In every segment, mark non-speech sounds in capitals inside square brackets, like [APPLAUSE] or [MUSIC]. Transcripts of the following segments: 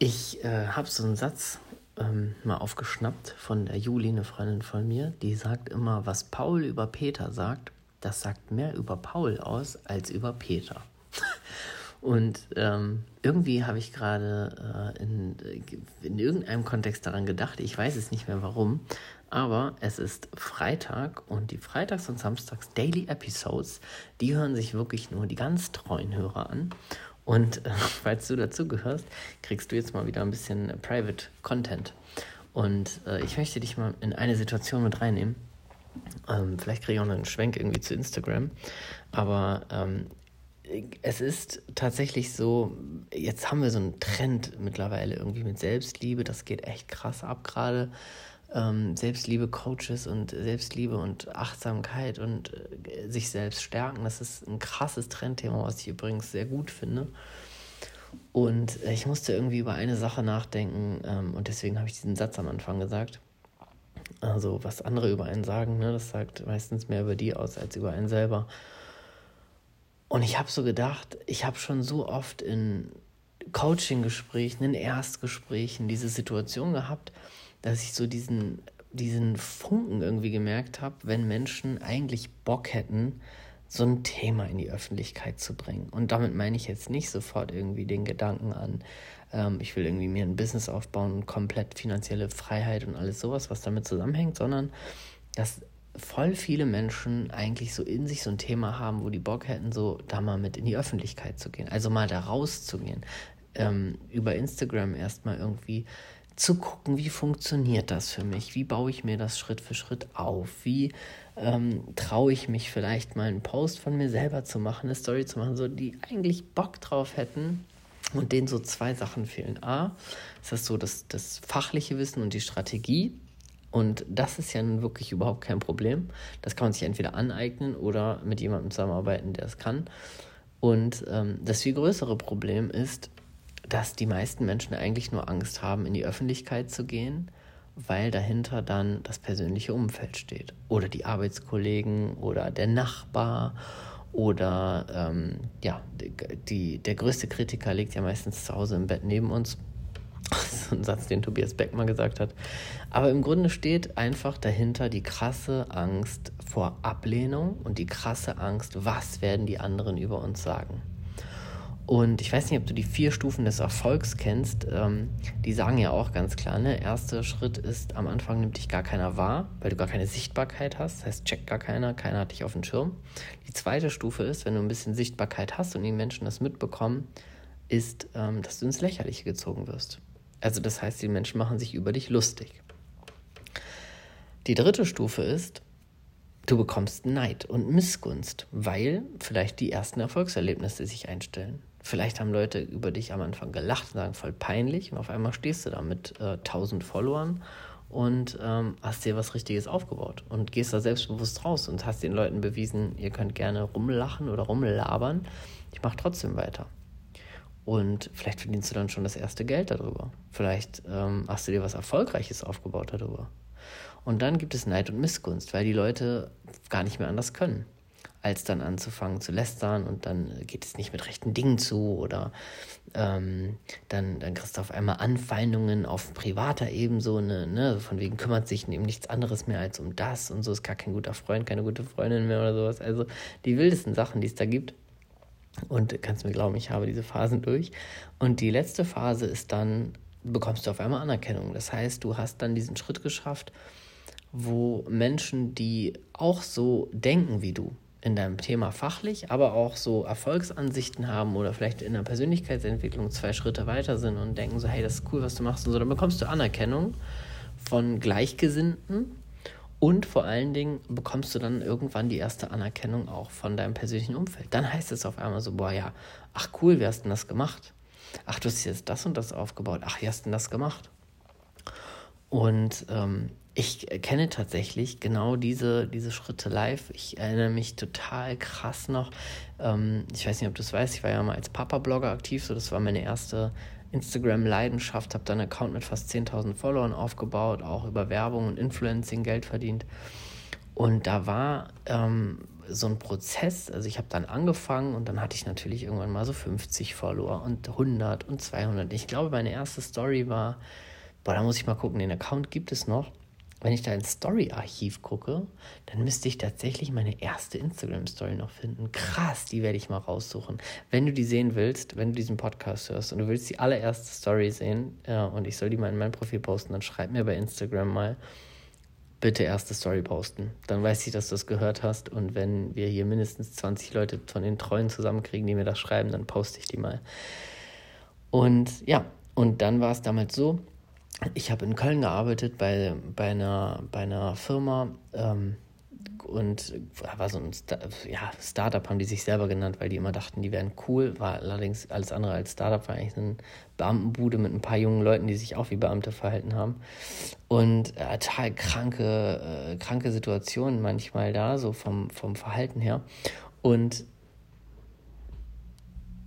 Ich äh, habe so einen Satz ähm, mal aufgeschnappt von der Juli, eine Freundin von mir, die sagt immer, was Paul über Peter sagt, das sagt mehr über Paul aus als über Peter. [LAUGHS] Und ähm, irgendwie habe ich gerade äh, in, in irgendeinem Kontext daran gedacht, ich weiß es nicht mehr warum, aber es ist Freitag und die Freitags- und Samstags Daily Episodes, die hören sich wirklich nur die ganz treuen Hörer an. Und äh, [LAUGHS] falls du dazu gehörst, kriegst du jetzt mal wieder ein bisschen Private Content. Und äh, ich möchte dich mal in eine Situation mit reinnehmen. Ähm, vielleicht kriege ich auch noch einen Schwenk irgendwie zu Instagram. Aber ähm, es ist tatsächlich so, jetzt haben wir so einen Trend mittlerweile irgendwie mit Selbstliebe. Das geht echt krass ab gerade. Ähm, Selbstliebe-Coaches und Selbstliebe und Achtsamkeit und äh, sich selbst stärken. Das ist ein krasses Trendthema, was ich übrigens sehr gut finde. Und äh, ich musste irgendwie über eine Sache nachdenken ähm, und deswegen habe ich diesen Satz am Anfang gesagt. Also, was andere über einen sagen, ne, das sagt meistens mehr über die aus als über einen selber. Und ich habe so gedacht, ich habe schon so oft in Coaching-Gesprächen, in Erstgesprächen diese Situation gehabt, dass ich so diesen, diesen Funken irgendwie gemerkt habe, wenn Menschen eigentlich Bock hätten, so ein Thema in die Öffentlichkeit zu bringen. Und damit meine ich jetzt nicht sofort irgendwie den Gedanken an, ähm, ich will irgendwie mir ein Business aufbauen und komplett finanzielle Freiheit und alles sowas, was damit zusammenhängt, sondern dass voll viele Menschen eigentlich so in sich so ein Thema haben, wo die Bock hätten, so da mal mit in die Öffentlichkeit zu gehen, also mal da rauszugehen, ähm, über Instagram erstmal irgendwie zu gucken, wie funktioniert das für mich, wie baue ich mir das Schritt für Schritt auf, wie ähm, traue ich mich vielleicht mal einen Post von mir selber zu machen, eine Story zu machen, so die eigentlich Bock drauf hätten und denen so zwei Sachen fehlen. A, ist das so das, das fachliche Wissen und die Strategie, und das ist ja nun wirklich überhaupt kein Problem. Das kann man sich entweder aneignen oder mit jemandem zusammenarbeiten, der es kann. Und ähm, das viel größere Problem ist, dass die meisten Menschen eigentlich nur Angst haben, in die Öffentlichkeit zu gehen, weil dahinter dann das persönliche Umfeld steht. Oder die Arbeitskollegen oder der Nachbar oder ähm, ja, die, der größte Kritiker liegt ja meistens zu Hause im Bett neben uns [LAUGHS] so ein Satz, den Tobias Beck mal gesagt hat. Aber im Grunde steht einfach dahinter die krasse Angst vor Ablehnung und die krasse Angst, was werden die anderen über uns sagen. Und ich weiß nicht, ob du die vier Stufen des Erfolgs kennst. Ähm, die sagen ja auch ganz klar, ne? Erster Schritt ist, am Anfang nimmt dich gar keiner wahr, weil du gar keine Sichtbarkeit hast. Das heißt, checkt gar keiner, keiner hat dich auf dem Schirm. Die zweite Stufe ist, wenn du ein bisschen Sichtbarkeit hast und die Menschen das mitbekommen, ist, ähm, dass du ins Lächerliche gezogen wirst. Also das heißt, die Menschen machen sich über dich lustig. Die dritte Stufe ist, du bekommst Neid und Missgunst, weil vielleicht die ersten Erfolgserlebnisse sich einstellen. Vielleicht haben Leute über dich am Anfang gelacht und sagen, voll peinlich und auf einmal stehst du da mit äh, 1000 Followern und ähm, hast dir was Richtiges aufgebaut und gehst da selbstbewusst raus und hast den Leuten bewiesen, ihr könnt gerne rumlachen oder rumlabern, ich mache trotzdem weiter. Und vielleicht verdienst du dann schon das erste Geld darüber. Vielleicht ähm, hast du dir was Erfolgreiches aufgebaut darüber. Und dann gibt es Neid und Missgunst, weil die Leute gar nicht mehr anders können, als dann anzufangen zu lästern und dann geht es nicht mit rechten Dingen zu oder ähm, dann, dann kriegst du auf einmal Anfeindungen auf privater Ebene, ne, von wegen kümmert sich um nichts anderes mehr als um das und so ist gar kein guter Freund, keine gute Freundin mehr oder sowas. Also die wildesten Sachen, die es da gibt. Und kannst mir glauben, ich habe diese Phasen durch. Und die letzte Phase ist dann, bekommst du auf einmal Anerkennung. Das heißt, du hast dann diesen Schritt geschafft, wo Menschen, die auch so denken wie du, in deinem Thema fachlich, aber auch so Erfolgsansichten haben oder vielleicht in der Persönlichkeitsentwicklung zwei Schritte weiter sind und denken so, hey, das ist cool, was du machst und so, dann bekommst du Anerkennung von Gleichgesinnten und vor allen Dingen bekommst du dann irgendwann die erste Anerkennung auch von deinem persönlichen Umfeld. Dann heißt es auf einmal so, boah, ja, ach cool, wie hast denn das gemacht? Ach, du hast jetzt das und das aufgebaut. Ach, wie hast denn das gemacht? Und ähm, ich kenne tatsächlich genau diese, diese Schritte live. Ich erinnere mich total krass noch. Ähm, ich weiß nicht, ob du es weißt, ich war ja mal als Papa-Blogger aktiv, so das war meine erste Instagram-Leidenschaft, habe dann einen Account mit fast 10.000 Followern aufgebaut, auch über Werbung und Influencing Geld verdient. Und da war ähm, so ein Prozess. Also ich habe dann angefangen und dann hatte ich natürlich irgendwann mal so 50 Follower und 100 und 200. Ich glaube, meine erste Story war, boah, da muss ich mal gucken, den Account gibt es noch. Wenn ich da ins Story-Archiv gucke, dann müsste ich tatsächlich meine erste Instagram-Story noch finden. Krass, die werde ich mal raussuchen. Wenn du die sehen willst, wenn du diesen Podcast hörst und du willst die allererste Story sehen ja, und ich soll die mal in mein Profil posten, dann schreib mir bei Instagram mal, bitte erste Story posten. Dann weiß ich, dass du das gehört hast. Und wenn wir hier mindestens 20 Leute von den Treuen zusammenkriegen, die mir das schreiben, dann poste ich die mal. Und ja, und dann war es damals so, ich habe in Köln gearbeitet bei, bei, einer, bei einer Firma, ähm, und war so ein Star ja, Startup, haben die sich selber genannt, weil die immer dachten, die wären cool. War allerdings alles andere als Startup, war eigentlich eine Beamtenbude mit ein paar jungen Leuten, die sich auch wie Beamte verhalten haben. Und äh, total kranke, äh, kranke Situationen manchmal da, so vom, vom Verhalten her. Und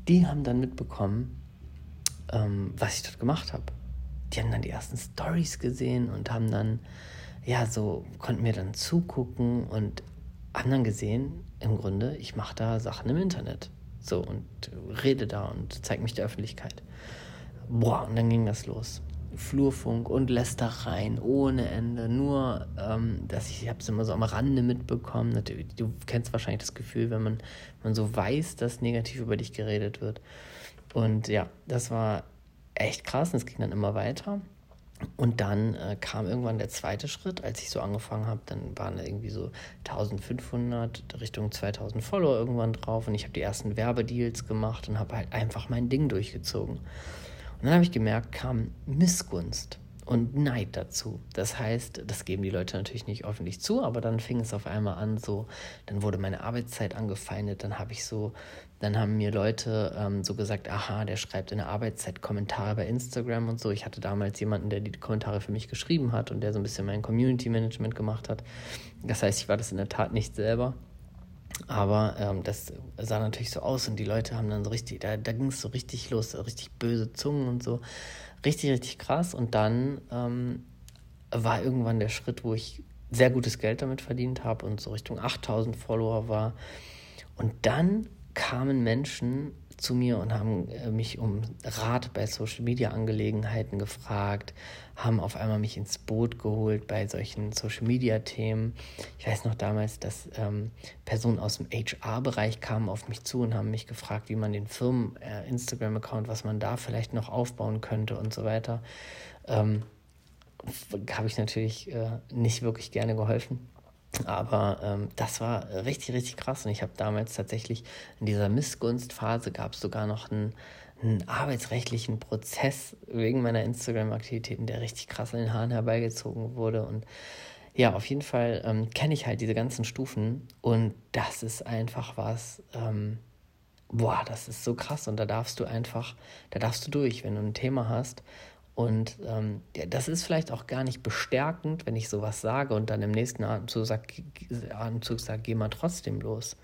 die haben dann mitbekommen, ähm, was ich dort gemacht habe. Die haben dann die ersten Stories gesehen und haben dann ja, so konnten mir dann zugucken und haben dann gesehen, im Grunde, ich mache da Sachen im Internet. So und rede da und zeige mich der Öffentlichkeit. Boah, und dann ging das los. Flurfunk und Lästereien ohne Ende. Nur, ähm, dass ich, ich habe es immer so am Rande mitbekommen. Natürlich, du kennst wahrscheinlich das Gefühl, wenn man, man so weiß, dass negativ über dich geredet wird. Und ja, das war echt krass und es ging dann immer weiter. Und dann äh, kam irgendwann der zweite Schritt, als ich so angefangen habe. Dann waren da irgendwie so 1500 Richtung 2000 Follower irgendwann drauf. Und ich habe die ersten Werbedeals gemacht und habe halt einfach mein Ding durchgezogen. Und dann habe ich gemerkt, kam Missgunst und Neid dazu. Das heißt, das geben die Leute natürlich nicht öffentlich zu, aber dann fing es auf einmal an, so, dann wurde meine Arbeitszeit angefeindet, dann habe ich so, dann haben mir Leute ähm, so gesagt, aha, der schreibt in der Arbeitszeit Kommentare bei Instagram und so. Ich hatte damals jemanden, der die Kommentare für mich geschrieben hat und der so ein bisschen mein Community Management gemacht hat. Das heißt, ich war das in der Tat nicht selber. Aber ähm, das sah natürlich so aus und die Leute haben dann so richtig, da, da ging es so richtig los, richtig böse Zungen und so. Richtig, richtig krass. Und dann ähm, war irgendwann der Schritt, wo ich sehr gutes Geld damit verdient habe und so Richtung 8000 Follower war. Und dann kamen Menschen zu mir und haben äh, mich um Rat bei Social Media Angelegenheiten gefragt, haben auf einmal mich ins Boot geholt bei solchen Social Media Themen. Ich weiß noch damals, dass ähm, Personen aus dem HR-Bereich kamen auf mich zu und haben mich gefragt, wie man den Firmen äh, Instagram-Account, was man da vielleicht noch aufbauen könnte und so weiter. Ähm, habe ich natürlich äh, nicht wirklich gerne geholfen. Aber ähm, das war richtig, richtig krass. Und ich habe damals tatsächlich in dieser Missgunstphase gab es sogar noch einen, einen, arbeitsrechtlichen Prozess wegen meiner Instagram-Aktivitäten, der richtig krass an den Haaren herbeigezogen wurde. Und ja, auf jeden Fall ähm, kenne ich halt diese ganzen Stufen. Und das ist einfach was, ähm, boah, das ist so krass. Und da darfst du einfach, da darfst du durch, wenn du ein Thema hast und ähm, das ist vielleicht auch gar nicht bestärkend, wenn ich sowas sage und dann im nächsten Atemzug sage, sag, geh mal trotzdem los.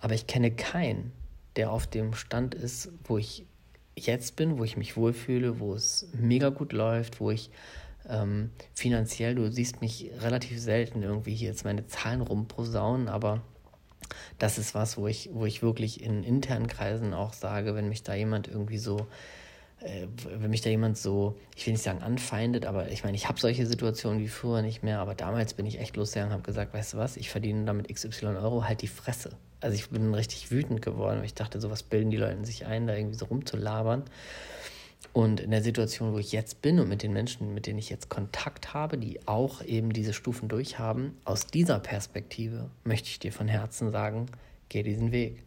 Aber ich kenne keinen, der auf dem Stand ist, wo ich jetzt bin, wo ich mich wohlfühle, wo es mega gut läuft, wo ich ähm, finanziell, du siehst mich relativ selten irgendwie hier jetzt meine Zahlen rumposaunen, aber das ist was, wo ich, wo ich wirklich in internen Kreisen auch sage, wenn mich da jemand irgendwie so wenn mich da jemand so, ich will nicht sagen anfeindet, aber ich meine, ich habe solche Situationen wie früher nicht mehr, aber damals bin ich echt losgegangen und habe gesagt, weißt du was, ich verdiene damit XY Euro, halt die Fresse. Also ich bin richtig wütend geworden, weil ich dachte, sowas bilden die Leute sich ein, da irgendwie so rumzulabern. Und in der Situation, wo ich jetzt bin und mit den Menschen, mit denen ich jetzt Kontakt habe, die auch eben diese Stufen durchhaben, aus dieser Perspektive möchte ich dir von Herzen sagen, geh diesen Weg.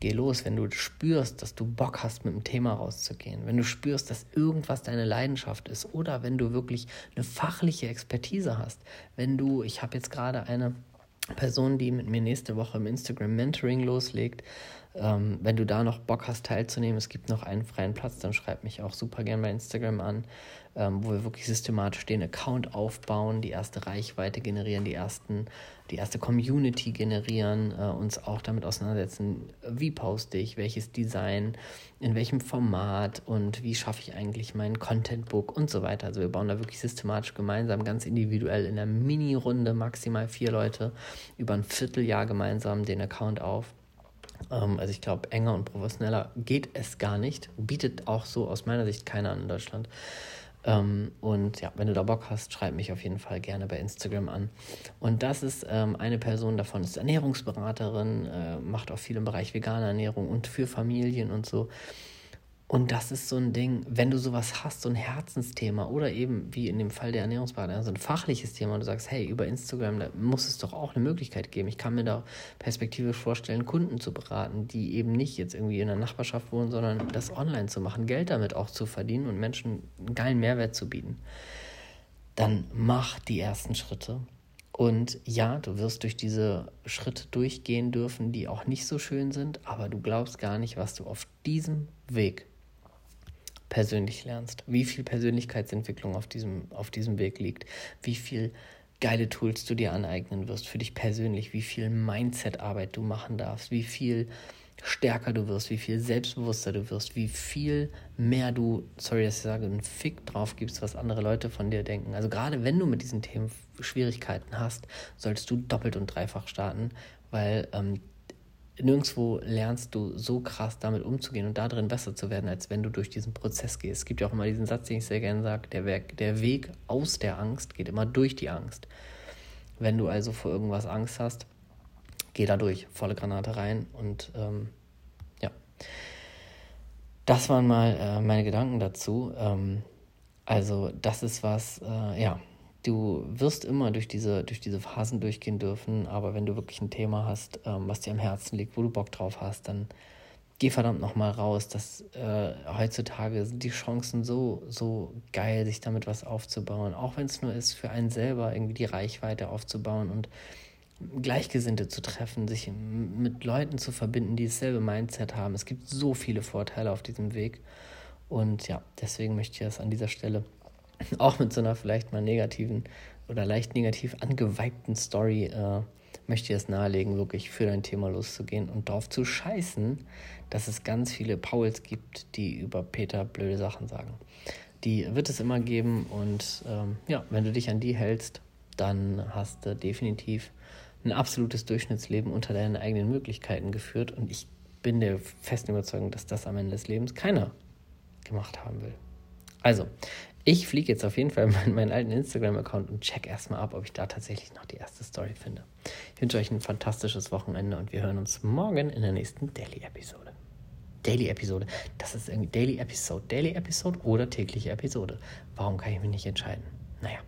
Geh los, wenn du spürst, dass du Bock hast, mit dem Thema rauszugehen, wenn du spürst, dass irgendwas deine Leidenschaft ist oder wenn du wirklich eine fachliche Expertise hast. Wenn du, ich habe jetzt gerade eine Person, die mit mir nächste Woche im Instagram Mentoring loslegt, Ähm, wenn du da noch Bock hast teilzunehmen, es gibt noch einen freien Platz, dann schreib mich auch super gern bei Instagram an, ähm, wo wir wirklich systematisch den Account aufbauen, die erste Reichweite generieren, die ersten, die erste Community generieren, äh, uns auch damit auseinandersetzen, wie poste ich, welches Design, in welchem Format und wie schaffe ich eigentlich mein Contentbook und so weiter. Also wir bauen da wirklich systematisch gemeinsam, ganz individuell in der Mini-Runde, maximal vier Leute, über ein Vierteljahr gemeinsam den Account auf. Ähm, also ich glaube, enger und professioneller geht es gar nicht. Bietet auch so aus meiner Sicht keiner an in Deutschland. Ähm, und ja, wenn du da Bock hast, schreib mich auf jeden Fall gerne bei Instagram an. Und das ist ähm, eine Person davon, ist Ernährungsberaterin, äh, macht auch viel im Bereich vegane Ernährung und für Familien und so. Und das ist so ein Ding, wenn du sowas hast, so ein Herzensthema oder eben wie in dem Fall der Ernährungsberater, so ein fachliches Thema und du sagst, hey, über Instagram, da muss es doch auch eine Möglichkeit geben. Ich kann mir da perspektivisch vorstellen, Kunden zu beraten, die eben nicht jetzt irgendwie in der Nachbarschaft wohnen, sondern das online zu machen, Geld damit auch zu verdienen und Menschen einen geilen Mehrwert zu bieten. Dann mach die ersten Schritte. Und ja, du wirst durch diese Schritte durchgehen dürfen, die auch nicht so schön sind, aber du glaubst gar nicht, was du auf diesem Weg persönlich lernst, wie viel Persönlichkeitsentwicklung auf diesem, auf diesem Weg liegt, wie viel geile Tools du dir aneignen wirst für dich persönlich, wie viel Mindset-Arbeit du machen darfst, wie viel stärker du wirst, wie viel selbstbewusster du wirst, wie viel mehr du, sorry, dass ich sage, einen Fick drauf gibst, was andere Leute von dir denken. Also gerade wenn du mit diesen Themen Schwierigkeiten hast, solltest du doppelt und dreifach starten, weil ähm, nirgendwo lernst du so krass damit umzugehen und darin besser zu werden, als wenn du durch diesen Prozess gehst. Es gibt ja auch immer diesen Satz, den ich sehr gerne sage, der Weg, der Weg aus der Angst geht immer durch die Angst. Wenn du also vor irgendwas Angst hast, geh da durch, volle Granate rein und ähm, ja. Das waren mal äh, meine Gedanken dazu. Ähm, also das ist was, äh, ja, du wirst immer durch diese, durch diese Phasen durchgehen dürfen, aber wenn du wirklich ein Thema hast, ähm, was dir am Herzen liegt, wo du Bock drauf hast, dann geh verdammt nochmal raus. Das, äh, heutzutage sind die Chancen so, so geil, sich damit was aufzubauen. Auch wenn es nur ist, für einen selber irgendwie die Reichweite aufzubauen und Gleichgesinnte zu treffen, sich mit Leuten zu verbinden, die dasselbe Mindset haben. Es gibt so viele Vorteile auf diesem Weg. Und ja, deswegen möchte ich das an dieser Stelle [LAUGHS] auch mit so einer vielleicht mal negativen oder leicht negativ angeweibten Story äh, möchte ich es nahelegen, wirklich für dein Thema loszugehen und darauf zu scheißen, dass es ganz viele Pauls gibt, die über Peter blöde Sachen sagen. Die wird es immer geben und ähm, ja, wenn du dich an die hältst, dann hast du definitiv ein absolutes Durchschnittsleben unter deinen eigenen Möglichkeiten geführt und ich bin der festen Überzeugung, dass das am Ende des Lebens keiner gemacht haben will. Also, ich fliege jetzt auf jeden Fall [LAUGHS] in meinen alten Instagram-Account und check erstmal ab, ob ich da tatsächlich noch die erste Story finde. Ich wünsche euch ein fantastisches Wochenende und wir hören uns morgen in der nächsten Daily-Episode. Daily-Episode. Das ist irgendwie Daily-Episode. Daily-Episode oder tägliche Episode. Warum kann ich mich nicht entscheiden? Naja.